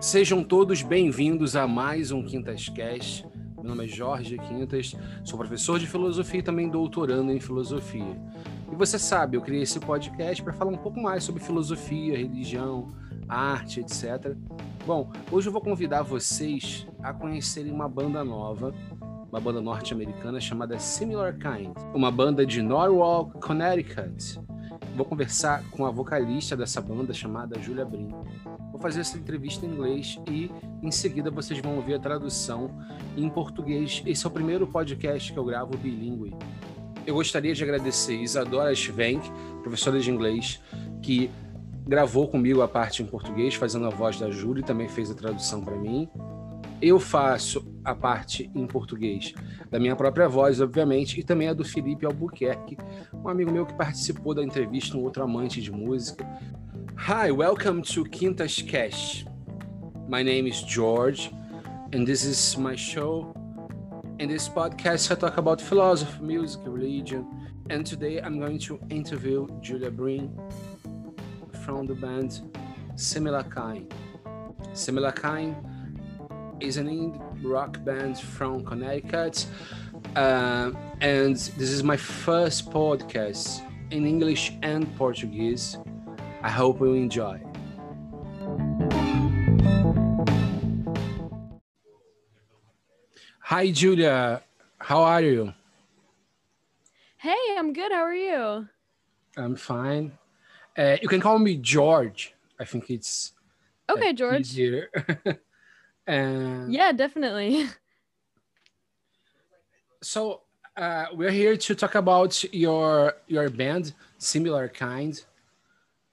Sejam todos bem-vindos a mais um Quintas Cast. Meu nome é Jorge Quintas, sou professor de filosofia e também doutorando em filosofia. E você sabe, eu criei esse podcast para falar um pouco mais sobre filosofia, religião, arte, etc. Bom, hoje eu vou convidar vocês a conhecerem uma banda nova, uma banda norte-americana chamada Similar Kind, uma banda de Norwalk, Connecticut. Vou conversar com a vocalista dessa banda chamada Julia Brin. Vou fazer essa entrevista em inglês e em seguida vocês vão ouvir a tradução em português. Esse é o primeiro podcast que eu gravo bilíngue. Eu gostaria de agradecer Isadora Schwenk, professora de inglês, que gravou comigo a parte em português, fazendo a voz da Júlia e também fez a tradução para mim. Eu faço a parte em português da minha própria voz, obviamente, e também a do Felipe Albuquerque, um amigo meu que participou da entrevista, um outro amante de música. Hi, welcome to Quintas Cast. My name is George, and this is my show. In this podcast, I talk about philosophy, music, religion, and today I'm going to interview Julia Breen from the band Similar Kind. Similar Kind is an indie rock band from Connecticut, uh, and this is my first podcast in English and Portuguese. I hope you enjoy. Hi, Julia. How are you? Hey, I'm good. How are you? I'm fine. Uh, you can call me George. I think it's okay, George. Easier. and yeah, definitely. So uh, we're here to talk about your your band, Similar Kind.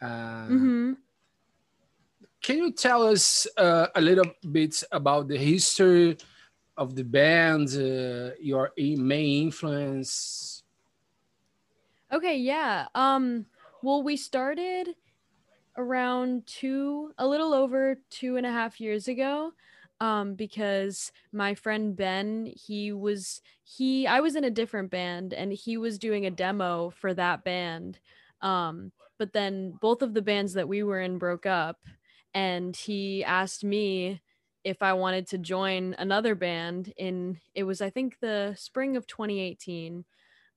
Uh, hmm Can you tell us uh, a little bit about the history of the band, uh, your main influence? Okay, yeah. Um, well, we started around two, a little over two and a half years ago. Um, because my friend Ben, he was he I was in a different band and he was doing a demo for that band. Um, but then both of the bands that we were in broke up and he asked me if I wanted to join another band in it was I think the spring of 2018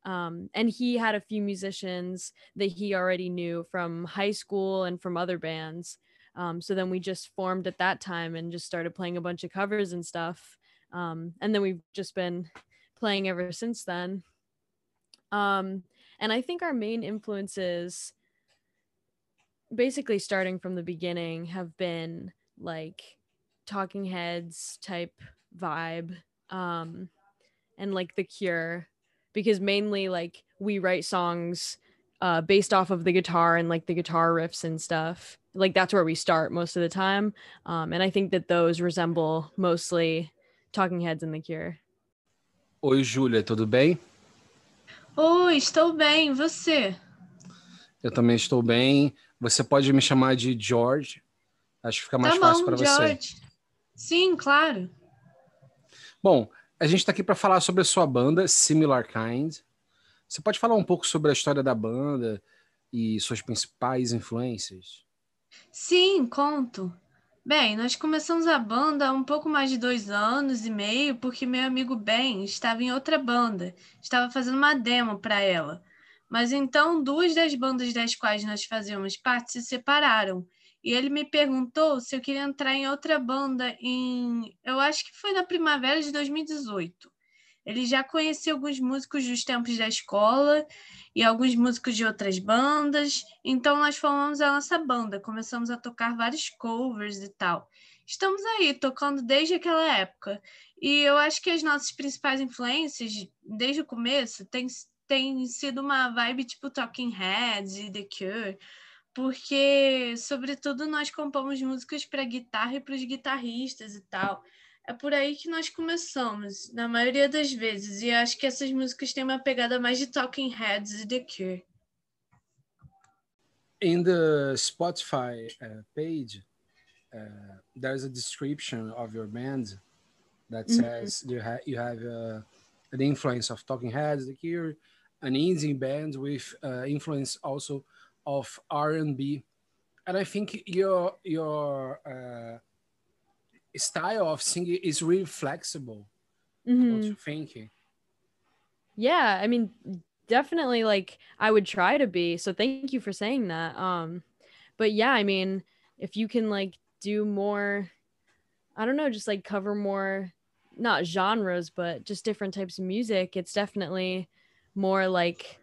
um, and he had a few musicians that he already knew from high school and from other bands um, so then we just formed at that time and just started playing a bunch of covers and stuff um, and then we've just been playing ever since then. Um, and i think our main influences basically starting from the beginning have been like talking heads type vibe um and like the cure because mainly like we write songs uh based off of the guitar and like the guitar riffs and stuff like that's where we start most of the time um and i think that those resemble mostly talking heads and the cure Oi, Júlia, tudo bem? Oi, estou bem, você? Eu também estou bem. Você pode me chamar de George. Acho que fica mais tá fácil para você. Sim, claro. Bom, a gente está aqui para falar sobre a sua banda, Similar Kind. Você pode falar um pouco sobre a história da banda e suas principais influências? Sim, conto. Bem, nós começamos a banda há um pouco mais de dois anos e meio, porque meu amigo Ben estava em outra banda, estava fazendo uma demo para ela. Mas então duas das bandas das quais nós fazíamos parte se separaram. E ele me perguntou se eu queria entrar em outra banda em. Eu acho que foi na primavera de 2018. Ele já conhecia alguns músicos dos tempos da escola e alguns músicos de outras bandas. Então nós formamos a nossa banda, começamos a tocar vários covers e tal. Estamos aí tocando desde aquela época. E eu acho que as nossas principais influências, desde o começo, têm tem sido uma vibe tipo Talking Heads e The Cure, porque, sobretudo, nós compomos músicas para guitarra e para os guitarristas e tal. É por aí que nós começamos, na maioria das vezes, e acho que essas músicas têm uma pegada mais de Talking Heads e The Cure. In the Spotify uh, page, uh, there's a description of your band that Mhm. says you, ha- you have uh, an influence of Talking Heads, The Cure, an indie band with uh, influence also of R&B. And I think your your uh, style of singing is really flexible. Mhm. Don't you think? yeah i mean definitely like i would try to be so thank you for saying that um but yeah i mean if you can like do more i don't know just like cover more not genres but just different types of music it's definitely more like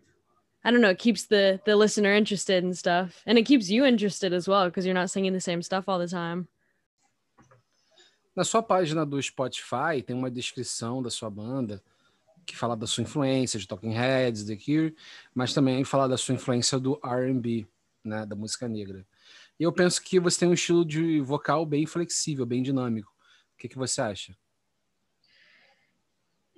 i don't know it keeps the the listener interested and stuff and it keeps you interested as well because you're not singing the same stuff all the time Na sua página do Spotify tem uma descrição da sua banda que fala da sua influência de Talking Heads, The Cure, mas também fala da sua influência do R&B, né, da música negra. E eu penso que você tem um estilo de vocal bem flexível, bem dinâmico. O que, que você acha?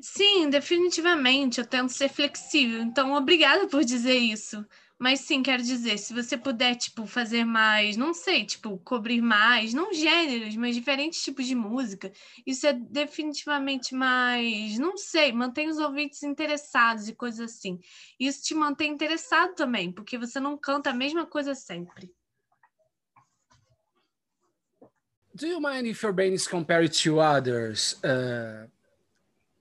Sim, definitivamente, eu tento ser flexível. Então, obrigada por dizer isso. Mas sim, quero dizer, se você puder, tipo, fazer mais, não sei, tipo, cobrir mais, não gêneros, mas diferentes tipos de música, isso é definitivamente mais, não sei, mantém os ouvintes interessados e coisas assim. Isso te mantém interessado também, porque você não canta a mesma coisa sempre. Do you mind if your band is compared to others? Uh,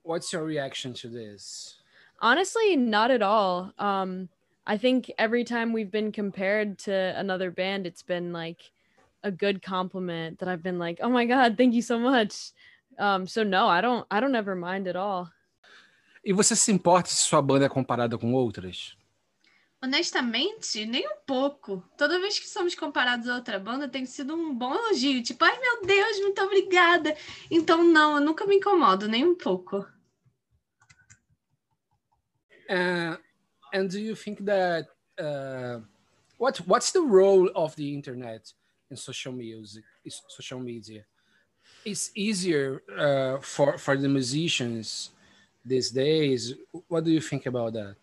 what's your reaction to this? Honestly, not at all. Um, I think every time we've been compared to another band, it's been like a good compliment that I've been like, oh my god, thank you so much. Um, so no, I don't, I don't ever mind at all. E você se importa se sua banda é comparada com outras? Honestamente, nem um pouco. Toda vez que somos comparados a outra banda, tem sido um bom elogio. Tipo, ai meu Deus, muito obrigada. Então, não, eu nunca me incomodo, nem um pouco. Uh, and do you think that uh, what what's the role of the internet in social music social media it's easier uh, for for the musicians these days what do you think about that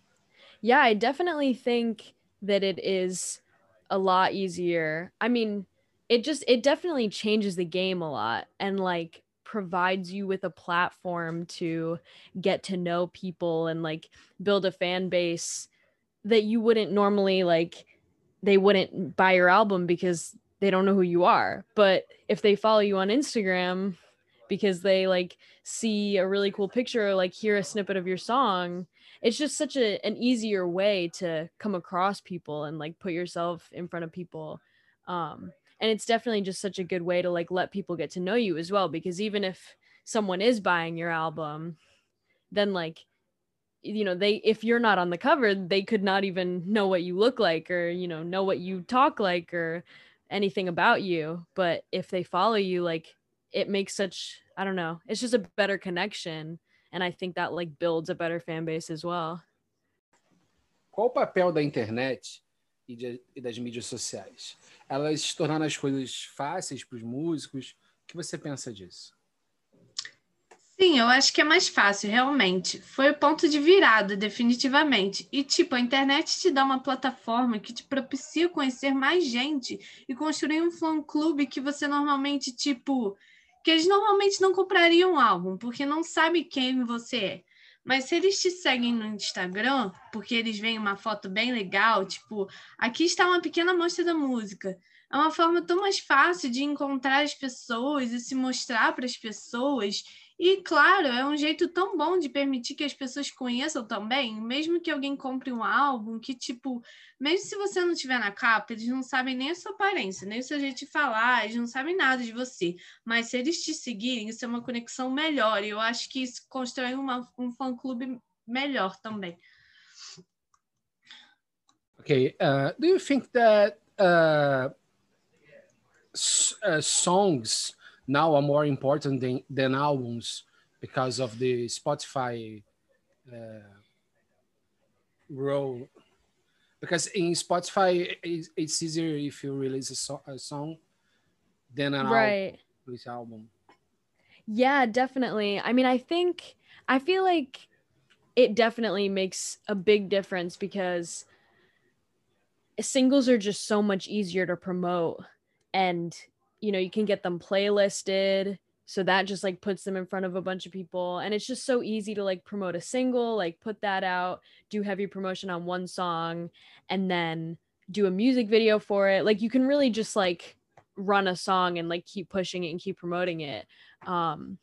Yeah, I definitely think that it is a lot easier. I mean, it just it definitely changes the game a lot and like provides you with a platform to get to know people and like build a fan base that you wouldn't normally like they wouldn't buy your album because they don't know who you are. But if they follow you on Instagram because they like see a really cool picture or like hear a snippet of your song, it's just such a an easier way to come across people and like put yourself in front of people. Um and it's definitely just such a good way to like let people get to know you as well because even if someone is buying your album, then like you know they if you're not on the cover they could not even know what you look like or you know know what you talk like or anything about you but if they follow you like it makes such i don't know it's just a better connection and i think that like builds a better fan base as well qual o papel da internet e, de, e das mídias sociais elas se tornaram as coisas fáceis para os músicos o que você pensa disso Sim, eu acho que é mais fácil, realmente. Foi o ponto de virada, definitivamente. E, tipo, a internet te dá uma plataforma que te propicia conhecer mais gente e construir um fã-clube que você normalmente, tipo, que eles normalmente não comprariam um álbum, porque não sabe quem você é. Mas se eles te seguem no Instagram, porque eles veem uma foto bem legal, tipo, aqui está uma pequena amostra da música. É uma forma tão mais fácil de encontrar as pessoas e se mostrar para as pessoas e, claro, é um jeito tão bom de permitir que as pessoas conheçam também, mesmo que alguém compre um álbum, que, tipo, mesmo se você não tiver na capa, eles não sabem nem a sua aparência, nem o seu jeito de falar, eles não sabem nada de você. Mas se eles te seguirem, isso é uma conexão melhor. E eu acho que isso constrói uma, um fã-clube melhor também. Okay. Uh, do you think that uh, uh, songs now are more important than, than albums because of the Spotify uh, role. Because in Spotify, it's, it's easier if you release a, so a song than an right album, album. Yeah, definitely. I mean, I think I feel like it definitely makes a big difference because singles are just so much easier to promote and you know you can get them playlisted. So that just like puts them in front of a bunch of people. And it's just so easy to like promote a single like put that out do heavy promotion on one song and then do a music video for it. Like you can really just like run a song and like keep pushing it and keep promoting it. Um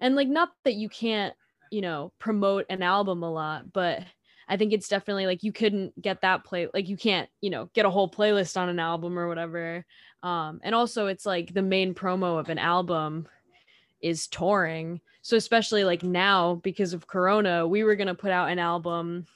and like not that you can't you know promote an album a lot but i think it's definitely like you couldn't get that play like you can't you know get a whole playlist on an album or whatever um and also it's like the main promo of an album is touring so especially like now because of corona we were going to put out an album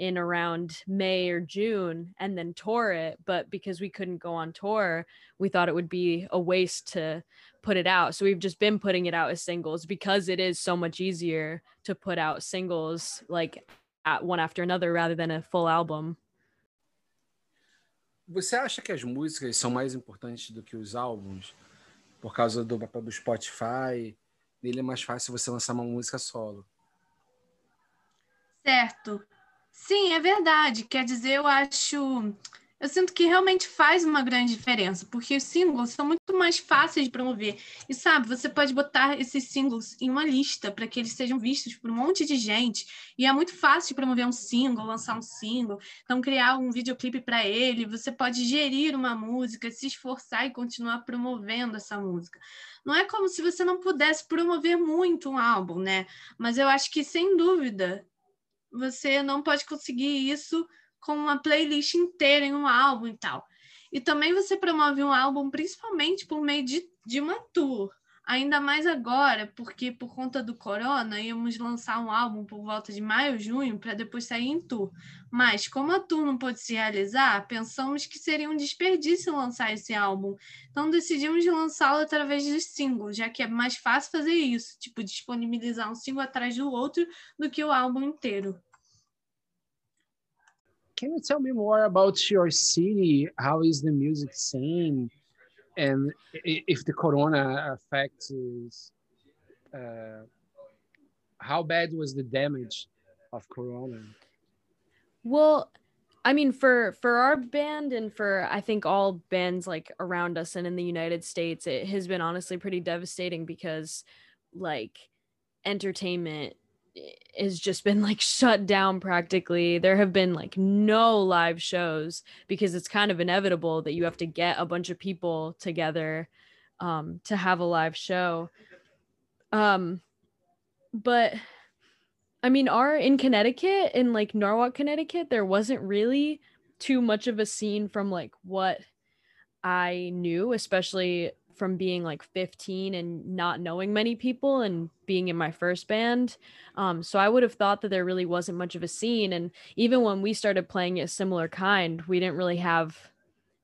in around May or June and then tour it. But because we couldn't go on tour, we thought it would be a waste to put it out. So we've just been putting it out as singles because it is so much easier to put out singles like at one after another rather than a full album. Você acha que as músicas são mais importantes do que os álbuns? Por causa do papel do Spotify, nele é mais fácil você lançar uma música solo. Certo. Sim, é verdade. Quer dizer, eu acho. Eu sinto que realmente faz uma grande diferença, porque os singles são muito mais fáceis de promover. E sabe, você pode botar esses singles em uma lista para que eles sejam vistos por um monte de gente. E é muito fácil de promover um single, lançar um single, então criar um videoclipe para ele. Você pode gerir uma música, se esforçar e continuar promovendo essa música. Não é como se você não pudesse promover muito um álbum, né? Mas eu acho que, sem dúvida, você não pode conseguir isso com uma playlist inteira em um álbum e tal. E também você promove um álbum principalmente por meio de, de uma tour. Ainda mais agora, porque por conta do corona, íamos lançar um álbum por volta de maio, junho, para depois sair em tour. Mas, como a tour não pôde se realizar, pensamos que seria um desperdício lançar esse álbum. Então, decidimos lançá-lo através dos singles, já que é mais fácil fazer isso, tipo, disponibilizar um single atrás do outro, do que o álbum inteiro. Can you tell me more about your city? How is the music scene? and if the corona affects uh, how bad was the damage of corona well i mean for for our band and for i think all bands like around us and in the united states it has been honestly pretty devastating because like entertainment has just been like shut down practically. There have been like no live shows because it's kind of inevitable that you have to get a bunch of people together um, to have a live show. Um, but I mean, our in Connecticut, in like Norwalk, Connecticut, there wasn't really too much of a scene from like what I knew, especially from being like 15 and not knowing many people and being in my first band. Um, so I would have thought that there really wasn't much of a scene. And even when we started playing a similar kind, we didn't really have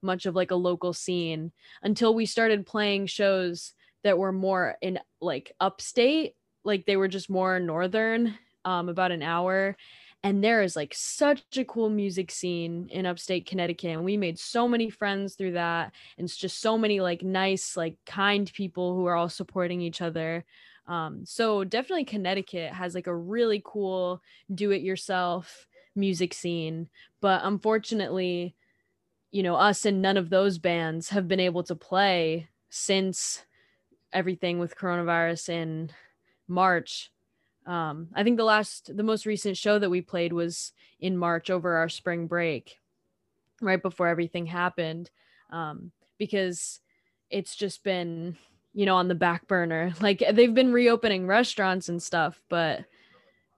much of like a local scene until we started playing shows that were more in like upstate, like they were just more northern, um, about an hour and there is like such a cool music scene in upstate connecticut and we made so many friends through that and it's just so many like nice like kind people who are all supporting each other. Um, so definitely connecticut has like a really cool do it yourself music scene but unfortunately you know us and none of those bands have been able to play since everything with coronavirus in march um, I think the last, the most recent show that we played was in March over our spring break, right before everything happened, um, because it's just been, you know, on the back burner. Like they've been reopening restaurants and stuff, but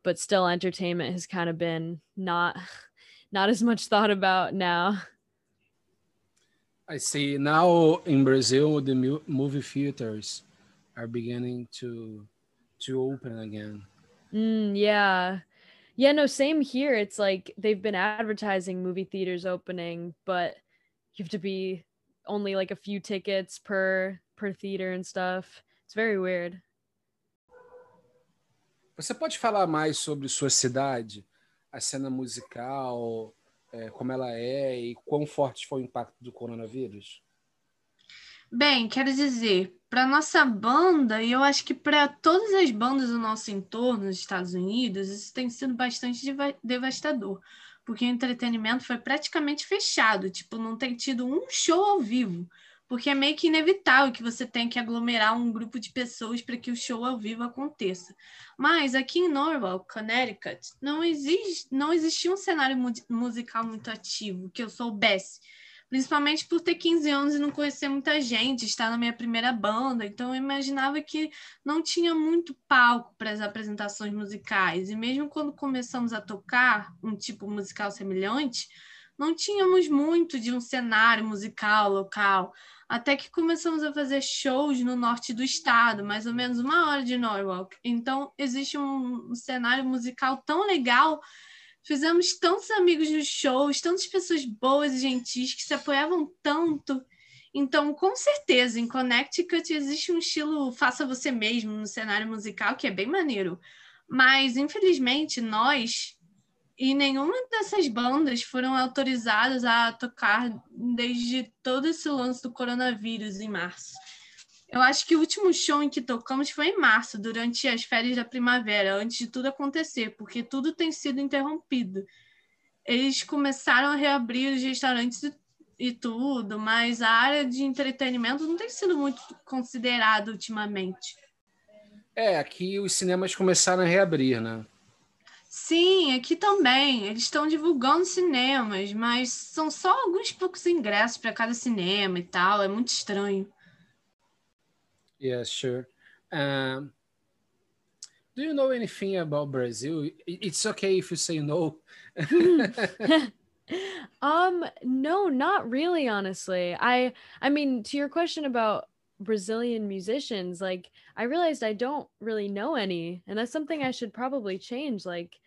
but still, entertainment has kind of been not not as much thought about now. I see. Now in Brazil, the movie theaters are beginning to to open again. Mm, yeah. Yeah, no, same here. It's like they've been advertising movie theaters opening, but you have to be only like a few tickets per per theater and stuff. It's very weird. Você pode falar mais sobre sua cidade, a cena musical, é, como ela é e quão forte foi o impacto do coronavírus? Bem, quero dizer, para nossa banda, e eu acho que para todas as bandas do nosso entorno, nos Estados Unidos, isso tem sido bastante devastador, porque o entretenimento foi praticamente fechado, tipo, não tem tido um show ao vivo, porque é meio que inevitável que você tenha que aglomerar um grupo de pessoas para que o show ao vivo aconteça. Mas aqui em Norwalk, Connecticut, não, existe, não existia um cenário musical muito ativo que eu soubesse Principalmente por ter 15 anos e não conhecer muita gente, estar na minha primeira banda. Então, eu imaginava que não tinha muito palco para as apresentações musicais. E mesmo quando começamos a tocar um tipo musical semelhante, não tínhamos muito de um cenário musical local. Até que começamos a fazer shows no norte do estado, mais ou menos uma hora de Norwalk. Então, existe um, cenário musical tão legal Fizemos tantos amigos nos shows, tantas pessoas boas e gentis que se apoiavam tanto. Então, com certeza, em Connecticut existe um estilo faça você mesmo no cenário musical que é bem maneiro. Mas, infelizmente, nós e nenhuma dessas bandas foram autorizadas a tocar desde todo esse lance do coronavírus em março. Eu acho que o último show em que tocamos foi em março, durante as férias da primavera, antes de tudo acontecer, porque tudo tem sido interrompido. Eles começaram a reabrir os restaurantes e, e tudo, mas a área de entretenimento não tem sido muito considerada ultimamente. É, aqui os cinemas começaram a reabrir, né? Sim, aqui também. Eles estão divulgando cinemas, mas são só alguns poucos ingressos para cada cinema e tal. É muito estranho. Yes, sure. Um, do you know anything about Brazil? It's okay if you say no. um, no, not really, honestly. I I mean, to your question about Brazilian musicians, like I realized I don't really know any, and that's something I should probably change. Like,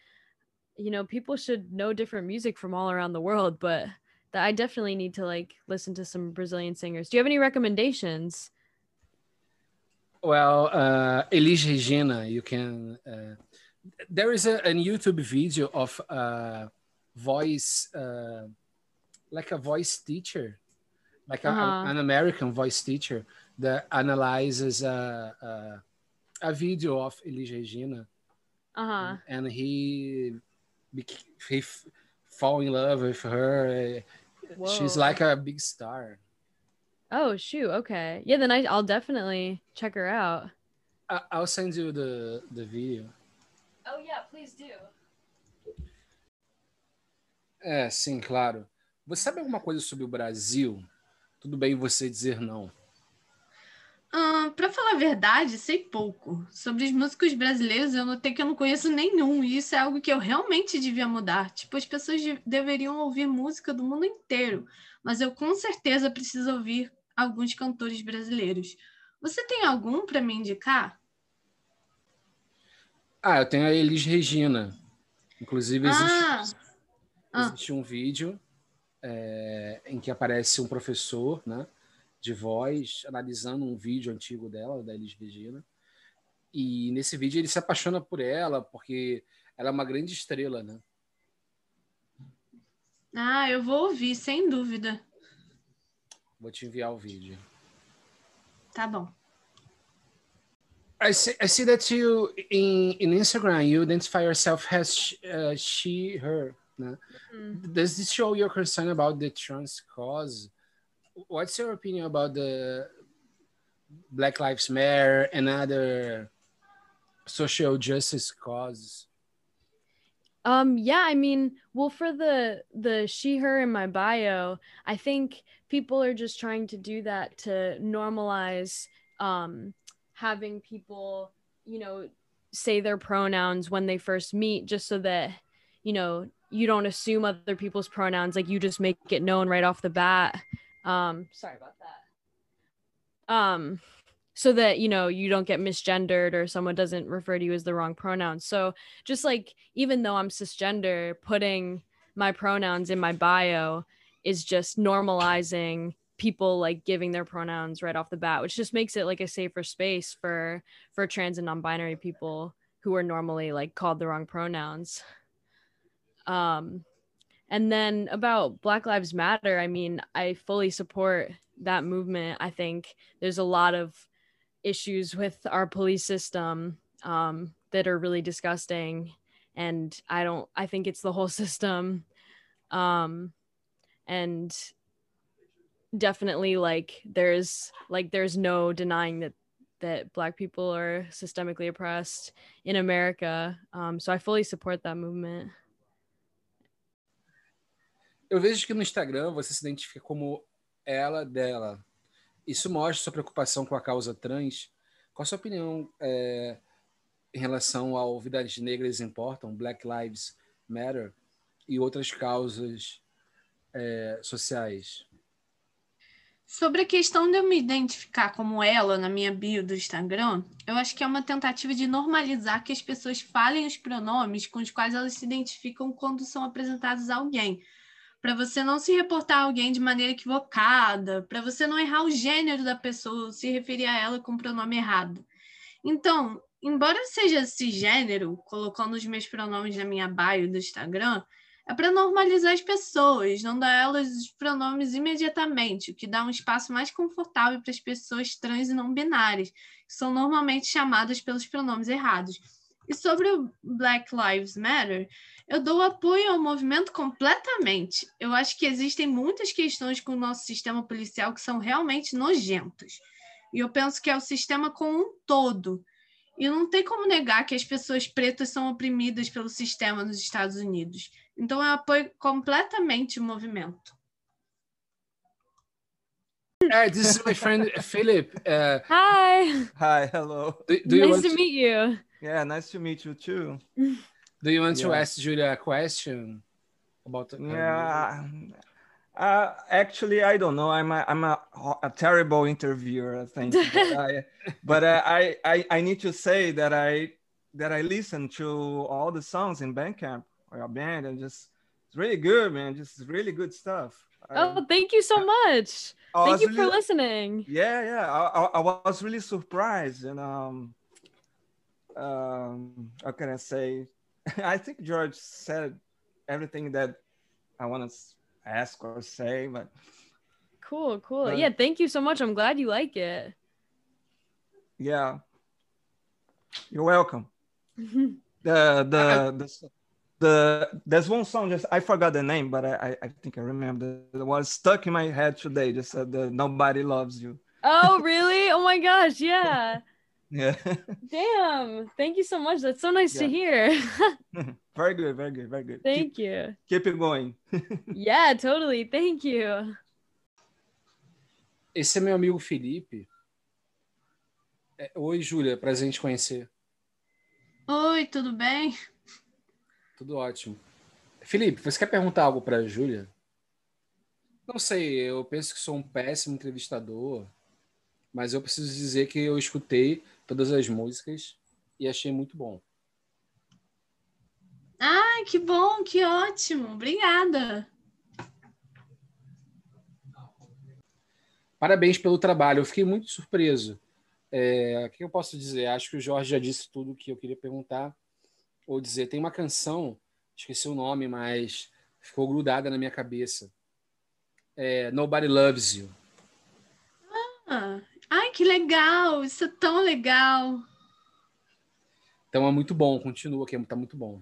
you know, people should know different music from all around the world, but that I definitely need to like listen to some Brazilian singers. Do you have any recommendations? Well, uh, Elis Regina, you can. Uh, there is a, a YouTube video of a voice, uh, like a voice teacher, like uh-huh. an American voice teacher that analyzes a, a, a video of Elis Regina. Uh-huh. And, and he he f- fall in love with her. Whoa. She's like a big star. Oh shoot. Okay. Yeah. Then I, I'll definitely check her out. I, will send you the the video. Oh yeah, please do. É, sim, claro. Você sabe alguma coisa sobre o Brasil? Tudo bem você dizer não. Uh, para falar a verdade, sei pouco. Sobre os músicos brasileiros, eu notei que eu não conheço nenhum, e isso é algo que eu realmente devia mudar. Tipo, as pessoas de deveriam ouvir música do mundo inteiro, mas eu com certeza preciso ouvir alguns cantores brasileiros. Você tem algum para me indicar? Ah, eu tenho a Elis Regina. Inclusive, existe, ah. existe ah. um vídeo é, em que aparece um professor né, de voz analisando um vídeo antigo dela, da Elis Regina. E nesse vídeo ele se apaixona por ela, porque ela é uma grande estrela, né? Ah, eu vou ouvir, sem dúvida. Vou te enviar o vídeo. Tá bom. I see, I see that you in, in Instagram you identify yourself as uh, she her. Né? Mm-hmm. Does this show your concern about the trans cause? What's your opinion about the Black Lives Matter and other social justice causes? Um yeah, I mean, well for the the she her in my bio, I think people are just trying to do that to normalize um having people, you know, say their pronouns when they first meet just so that, you know, you don't assume other people's pronouns like you just make it known right off the bat. Um sorry about that. Um so that you know you don't get misgendered or someone doesn't refer to you as the wrong pronouns so just like even though i'm cisgender putting my pronouns in my bio is just normalizing people like giving their pronouns right off the bat which just makes it like a safer space for for trans and non-binary people who are normally like called the wrong pronouns. Um and then about black lives matter i mean i fully support that movement. I think there's a lot of issues with our police system um, that are really disgusting. And i don't i think it's the whole system. Um, and definitely like there's like there's no denying that that black people are systemically oppressed in america. Um, so i fully support that movement. Eu vejo que no Instagram você se identifica como ela, dela. Isso mostra sua preocupação com a causa trans. Qual a sua opinião é, em relação ao Vidas Negras Importam, Black Lives Matter e outras causas é, sociais? Sobre a questão de eu me identificar como ela na minha bio do Instagram, eu acho que é uma tentativa de normalizar que as pessoas falem os pronomes com os quais elas se identificam quando são apresentados a alguém. Para você não se reportar a alguém de maneira equivocada, para você não errar o gênero da pessoa, se referir a ela com o pronome errado. Então, embora seja cisgênero, colocando os meus pronomes na minha bio do Instagram, é para normalizar as pessoas, não dar elas os pronomes imediatamente, o que dá um espaço mais confortável para as pessoas trans e não binárias, que são normalmente chamadas pelos pronomes errados. E sobre o Black Lives Matter, eu dou apoio ao movimento completamente. Eu acho que existem muitas questões com o nosso sistema policial que são realmente nojentos. E eu penso que é o sistema como um todo. E não tem como negar que as pessoas pretas são oprimidas pelo sistema nos Estados Unidos. Então eu apoio completamente o movimento. Uh, this is my friend Philip. Uh, Hi. Hi, hello. do, do nice to meet you. Yeah, nice to meet you too. do you want to ask Julia a question about? uh, Yeah. Uh, actually, I don't know. I'm a, I'm a, a terrible interviewer, I think. but I, but uh, I, I, I need to say that I that I listen to all the songs in Bandcamp or your band, and just it's really good, man. Just really good stuff. I- Oh, thank you so much. I Thank was you for listening. yeah yeah I, I, I was really surprised and um um how can i say i think george said everything that i want to ask or say but Cool, cool. But- yeah, thank you so much. I'm glad you like it. yeah you're welcome the the the, the there's one song just i forgot the name but i i, I think i remember it was stuck in my head today just uh, the nobody loves you oh, really? Oh my gosh, yeah. Yeah Damn. Thank you so much. That's so nice to Yeah. hear. very good very good very good thank you. keep, keep it going Yeah, totally. Thank you. Esse é meu amigo Felipe. É, Oi, Júlia, prazer em te conhecer. Oi, tudo bem? Tudo ótimo. Felipe, você quer perguntar algo para a Júlia? Não sei, eu penso que sou um péssimo entrevistador, mas eu preciso dizer que eu escutei todas as músicas e achei muito bom. Ai, que bom, que ótimo. Obrigada. Parabéns pelo trabalho, eu fiquei muito surpreso. É, o que eu posso dizer? Acho que o Jorge já disse tudo o que eu queria perguntar. Ou dizer, tem uma canção, esqueci o nome, mas ficou grudada na minha cabeça. É, Nobody Loves You. Ah, Ai, que legal. Isso é tão legal. Então é muito bom, continua aqui, tá muito bom.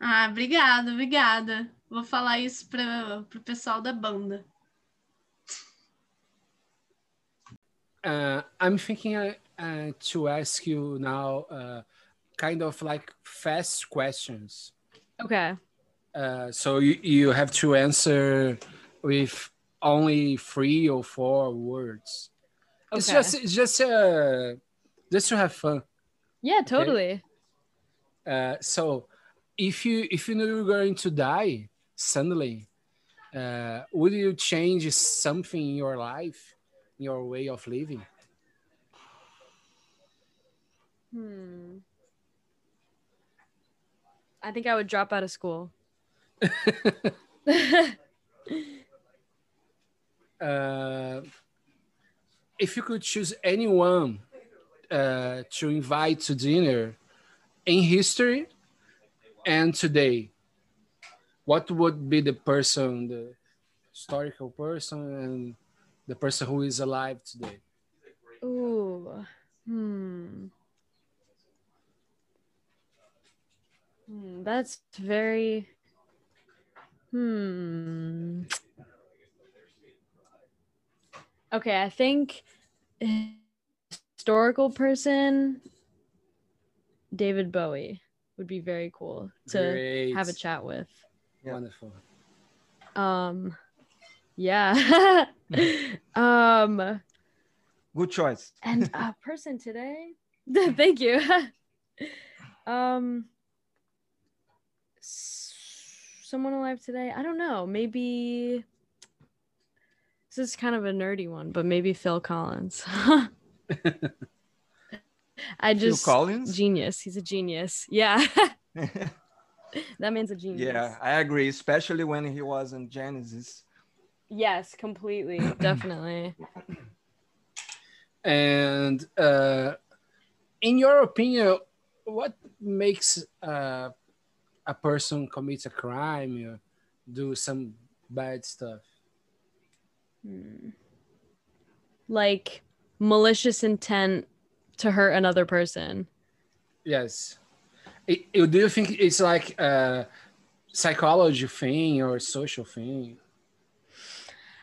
Ah, obrigada, obrigada. Vou falar isso para o pessoal da banda. Uh, I'm thinking uh, uh, to ask you now, uh, kind of like fast questions. Okay. Uh, so you, you have to answer with only three or four words. It's just it's just uh, just to have fun. Yeah, totally. Uh, so if you if you knew you were going to die suddenly, uh, would you change something in your life, in your way of living? Hmm. I think I would drop out of school. uh, if you could choose anyone uh, to invite to dinner in history and today, what would be the person, the historical person, and the person who is alive today? Ooh. Hmm. Hmm, That's very. Hmm. Okay, I think historical person David Bowie would be very cool to Great. have a chat with. Yeah. Wonderful. Um, yeah. um, Good choice. and a person today. Thank you. um, someone alive today. I don't know. Maybe this is kind of a nerdy one, but maybe Phil Collins. I Phil just Collins. genius. He's a genius. Yeah, that man's a genius. yeah, I agree, especially when he was in Genesis. Yes, completely. Definitely. And uh, in your opinion, what makes uh, a person commit a crime or do some bad stuff? Hmm. Like malicious intent to hurt another person. Yes. It, it- do you think it's like a psychology thing or social thing?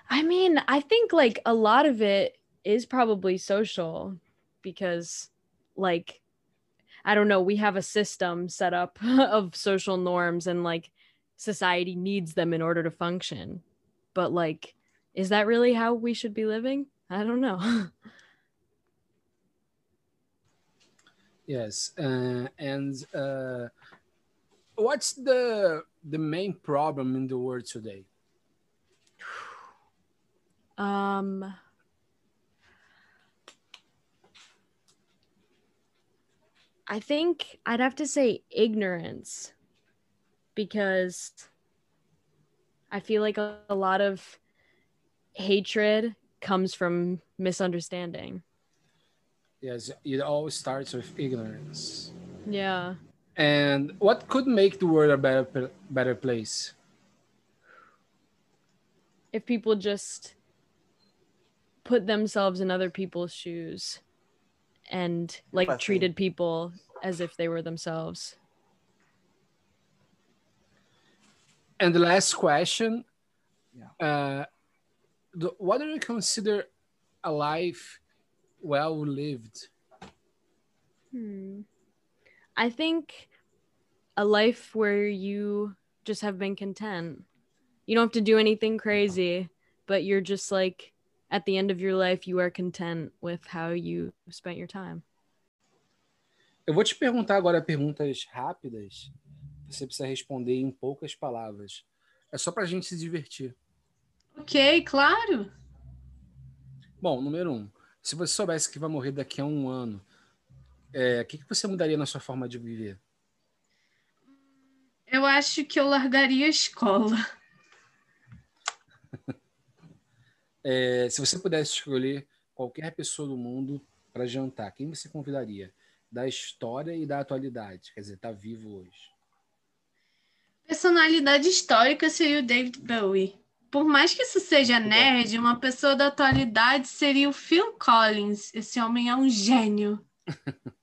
I mean, I think like a lot of it is probably social because like I don't know, we have a system set up of social norms and like society needs them in order to function. But like is that really how we should be living? I don't know. Yes. Uh, and uh, what's the the main problem in the world today? um I think I'd have to say ignorance because I feel like a, a lot of hatred comes from misunderstanding. Yes, it always starts with ignorance. Yeah. And what could make the world a better better place? If people just put themselves in other people's shoes and like Empathy. treated people as if they were themselves. And the last question, Yeah. uh, the, what do you consider a life well lived? Hmm. I think a life where you just have been content. You don't have to do anything crazy, but you're just like at the end of your life, you are content with how you spent your time. Eu vou te perguntar agora perguntas rápidas. Você precisa responder em poucas palavras. É só para a gente se divertir. Ok, claro. Bom, número um. Se você soubesse que vai morrer daqui a um ano, é, o que, que você mudaria na sua forma de viver? Eu acho que eu largaria a escola. É, se você pudesse escolher qualquer pessoa do mundo para jantar, quem você convidaria? Da história e da atualidade. Quer dizer, tá vivo hoje. Personalidade histórica seria o David Bowie. Por mais que isso seja nerd, uma pessoa da atualidade seria o Phil Collins. Esse homem é um gênio.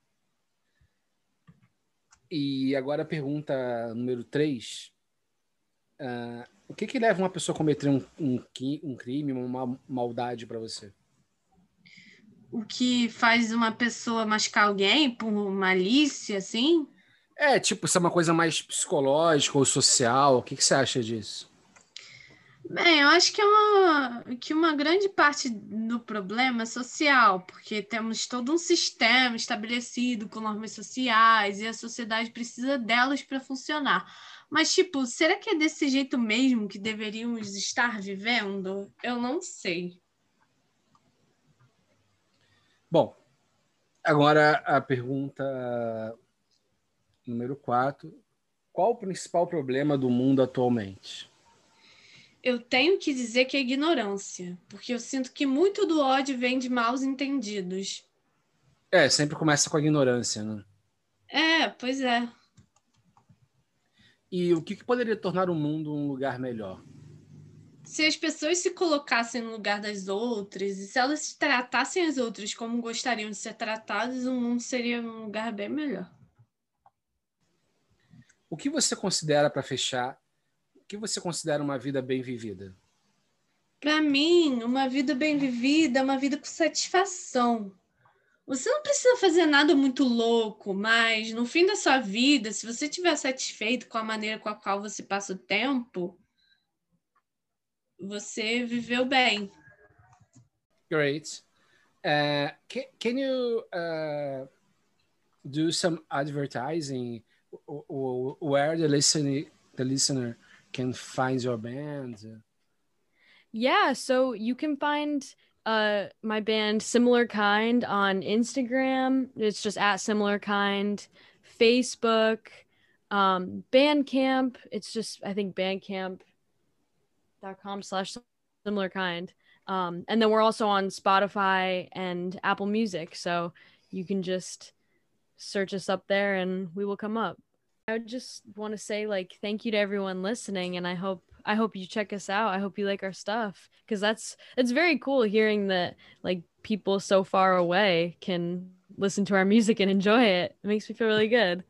E agora a pergunta número 3. o que, que leva uma pessoa a cometer um, um, um crime, uma ma- maldade para você? O que faz uma pessoa machucar alguém por malícia, assim? É, tipo, se é uma coisa mais psicológica ou social, o que, que você acha disso? Bem, eu acho que é uma, que uma grande parte do problema é social, porque temos todo um sistema estabelecido com normas sociais e a sociedade precisa delas para funcionar. Mas, tipo, será que é desse jeito mesmo que deveríamos estar vivendo? Eu não sei. Bom, agora a pergunta número 4. Qual o principal problema do mundo atualmente? Eu tenho que dizer que é ignorância, porque eu sinto que muito do ódio vem de maus entendidos. É, sempre começa com a ignorância, né? É, pois é. E o que, que poderia tornar o mundo um lugar melhor? Se as pessoas se colocassem no lugar das outras e se elas tratassem as outras como gostariam de ser tratadas, o mundo seria um lugar bem melhor. O que você considera, para fechar, que você considera uma vida bem vivida? Para mim, uma vida bem vivida é uma vida com satisfação. Você não precisa fazer nada muito louco, mas no fim da sua vida, se você estiver satisfeito com a maneira com a qual você passa o tempo, você viveu bem. Great. Uh, can, can you uh, do some advertising where the listener the listener can find your band? Yeah, so you can find uh my band Similar Kind on Instagram. It's just at Similar Kind, Facebook, um, Bandcamp. It's just I think Bandcamp.com slash Similar Kind. Um, and then we're also on Spotify and Apple Music, so you can just search us up there and we will come up. I would just want to say like thank you to everyone listening and I hope I hope you check us out. I hope you like our stuff because that's it's very cool hearing that like people so far away can listen to our music and enjoy it. It makes me feel really good.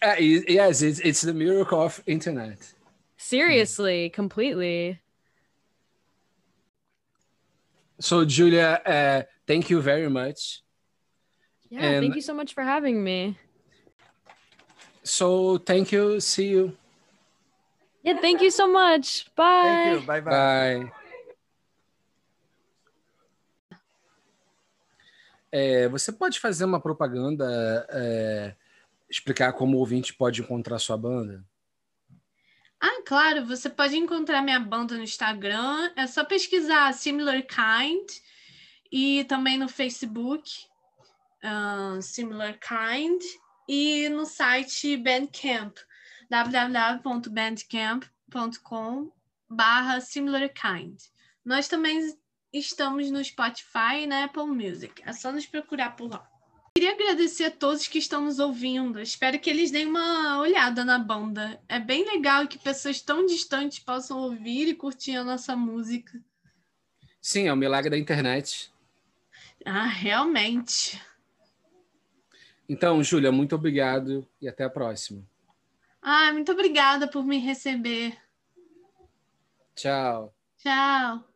Uh, yes, it's it's the miracle of internet. Seriously, completely. So Julia, uh, thank you very much. Yeah, and thank you so much for having me. So thank you. See you. Yeah, thank you so much. Bye. Thank you. Bye bye. Bye. É, você pode fazer uma propaganda, é, explicar como o ouvinte pode encontrar sua banda? Ah, claro, você pode encontrar minha banda no Instagram, é só pesquisar Similar Kind e também no Facebook, uh, Similar Kind, e no site Bandcamp, www.bandcamp.com barra Similar Kind. Nós também estamos no Spotify e na Apple Music, é só nos procurar por lá. Queria agradecer a todos que estão nos ouvindo. Espero que eles deem uma olhada na banda. É bem legal que pessoas tão distantes possam ouvir e curtir a nossa música. Sim, é um milagre da internet. Ah, realmente. Então, Júlia, muito obrigado e até a próxima. Ah, muito obrigada por me receber. Tchau. Tchau.